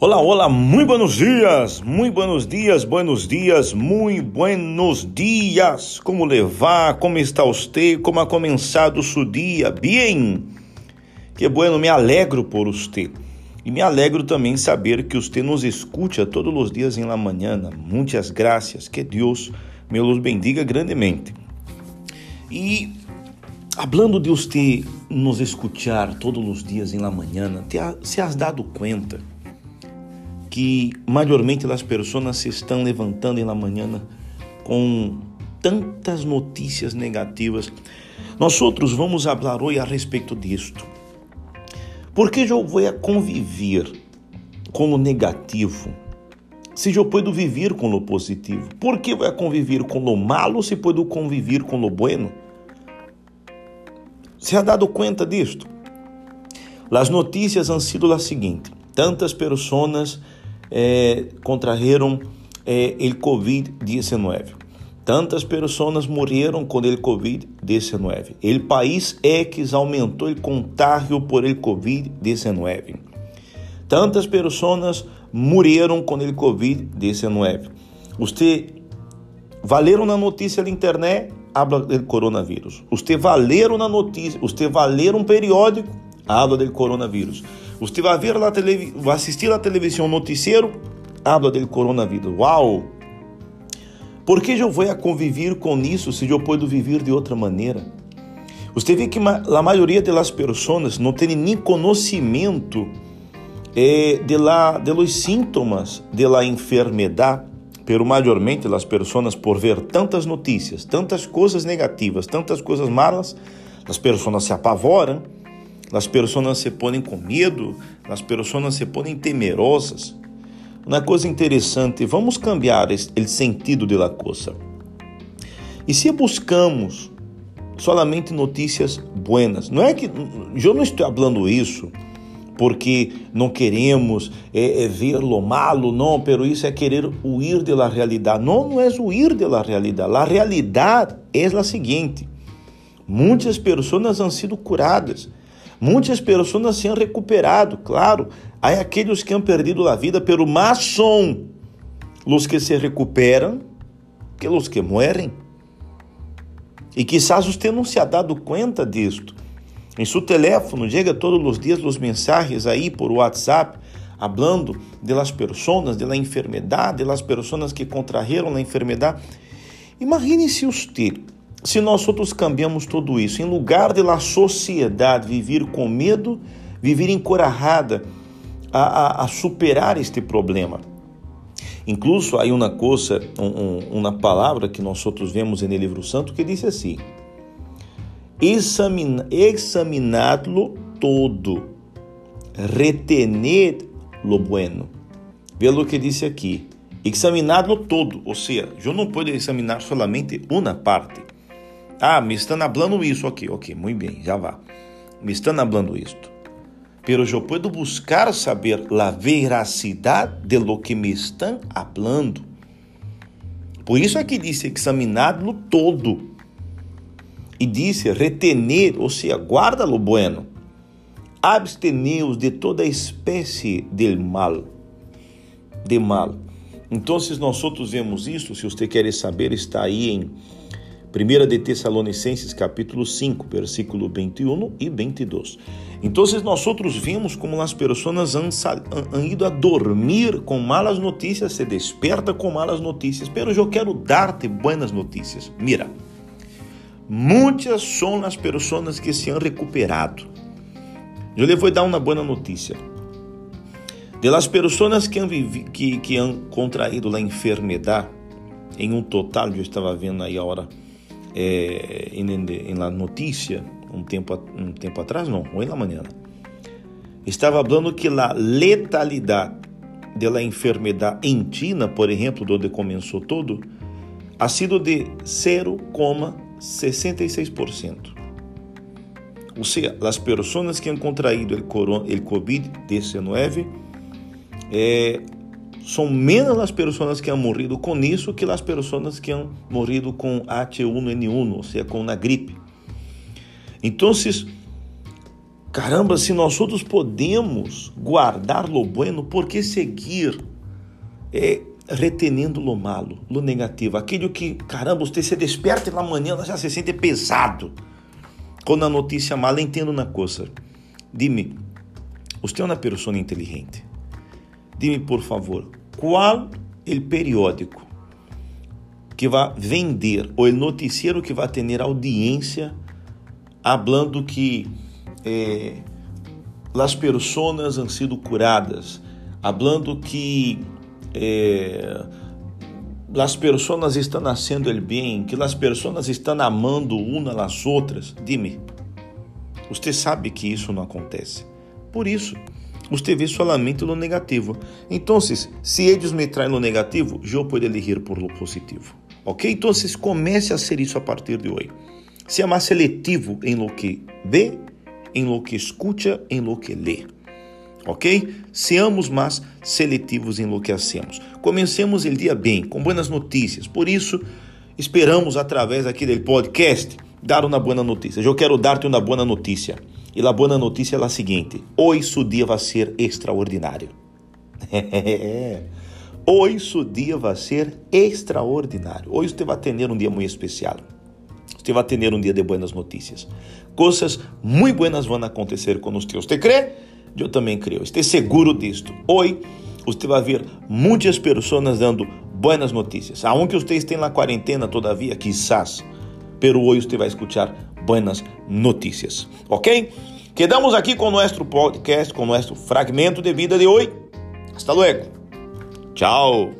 Olá, olá, muito buenos dias, muito buenos dias, buenos dias, muito buenos dias. Como levar? Como está você? Como ha começado seu dia? Bem? Que bueno, me alegro por você. E me alegro também saber que você nos escuta todos os dias em la mañana. Muitas graças. Que Deus me los bendiga grandemente. E hablando de você nos escutar todos os dias em la mañana, te ha, se has dado conta que maiormente as pessoas se estão levantando na manhã com tantas notícias negativas. Nós outros vamos falar hoje a respeito disto. Por que eu vou conviver com o negativo se eu posso viver com o positivo? Por que vou conviver com o malo se posso conviver com o bueno? Se ha dado conta disto? As notícias han sido as seguintes: tantas pessoas eh, contrajeron eh, el COVID-19. Tantas pessoas morreram com o COVID-19. O país X aumentou o contágio por el COVID-19. Tantas pessoas morreram com o COVID-19. Você valeram na notícia da internet, habla do coronavírus. Você valeram na notícia, você valeram um periódico, habla do coronavírus. Você vai ver lá tele, vai assistir a televisão noticiero, habla do coronavírus. Uau! Por que eu vou conviver com isso se eu posso viver de outra maneira? Você vê que a maioria das pessoas não tem nem conhecimento eh, de, la, de los síntomas de la enfermedade, pero maiormente as pessoas por ver tantas notícias, tantas coisas negativas, tantas coisas malas, as pessoas se apavoram as pessoas se põem com medo, as pessoas se põem temerosas. Uma coisa interessante, vamos cambiar o sentido da coisa. E se buscamos solamente notícias buenas, não é que eu não estou falando isso porque não queremos é, é ver lo malo, não, pero isso é querer huir de la realidade. Não, não é huir de la realidade. A realidade é a seguinte: muitas pessoas han sido curadas Muitas pessoas se han recuperado, claro. Há aqueles que han perdido a vida, pero más son los que se recuperam que los que mueren. E quizás você não se ha dado conta disto. Em seu teléfono chega todos os dias os mensagens aí por WhatsApp hablando de las personas, de la enfermedade, de las personas que contrajeron a enfermedade. Imagine se você se nós outros cambiamos tudo isso, em lugar de la sociedade viver com medo, viver encorajada a, a, a superar este problema. Incluso há uma coisa, um, uma palavra que nós outros vemos no livro santo que diz assim: examinadlo todo, retener lo bueno. Vê o que disse aqui: examinadlo todo, ou seja, eu não posso examinar solamente uma parte. Ah, me estão hablando isso aqui. Ok, muito bem, já vá. Me estão hablando isto. Pero eu puedo buscar saber a veracidade de lo que me estão hablando. Por isso é que disse examinado todo. E disse retener, ou seja, guarda lo bueno. Absteneos de toda espécie de mal. De mal. Então, nós outros vemos isso, se você quer saber, está aí em 1 de Tessalonicenses capítulo 5, versículo 21 e 22. Então, nós outros vimos como as pessoas han, han ido a dormir com malas notícias, se desperta com malas notícias, pero eu quero dar-te buenas notícias. Mira, muitas são as pessoas que se han recuperado. Eu lhe vou dar uma boa notícia. De las pessoas que han, que, que han contraído a enfermidade, em um total, eu estava vendo aí a hora em, em la notícia um tempo um tempo atrás não hoje na manhã. Estava falando que a letalidade da enfermidade em China por exemplo onde começou todo ha sido de 0,66% ou seja as pessoas que han contraído o COVID-19 eh, são menos as pessoas que han morrido com isso que as pessoas que han morrido com H1N1, ou seja, com a gripe. Então, Caramba, se nós outros podemos guardar lo bueno, por que seguir é, retenendo lo malo, lo negativo? Aquilo que, caramba, você se desperta na manhã, já se sente pesado. Quando a notícia mala, entendo uma coisa. Dime, você é uma pessoa inteligente. Dime, por favor, qual é o periódico que vai vender, ou o noticiero que vai ter audiência, falando que eh, as pessoas han sido curadas, hablando que eh, as pessoas estão nascendo bem, que as pessoas estão amando uma às outras. Dime, você sabe que isso não acontece. Por isso, vê solamente no negativo. Então, se eles me traem no negativo, eu posso elegir por lo positivo. Ok? Então, comece a ser isso a partir de hoje. Seja mais seletivo em lo que vê em lo que escuta, em lo que lê. Ok? Seamos mais seletivos em lo que hacemos. Comecemos o dia bem, com boas notícias. Por isso, esperamos através aqui do podcast dar uma boa notícia. Eu quero dar-te uma boa notícia. E a boa notícia é a seguinte: hoje o dia vai ser extraordinário. hoje o dia vai ser extraordinário. Hoje você vai ter um dia muito especial. Você vai ter um dia de boas notícias. Coisas muito buenas vão acontecer com você. Você crê? Eu também creio. Esteja seguro disto. Hoje você vai ver muitas pessoas dando boas notícias. Aunque você esteja na quarentena todavia, quizás, pero hoje você vai escutar boas notícias. Ok? Quedamos aqui com nosso podcast, com nosso fragmento de vida de hoje. Hasta luego. Tchau.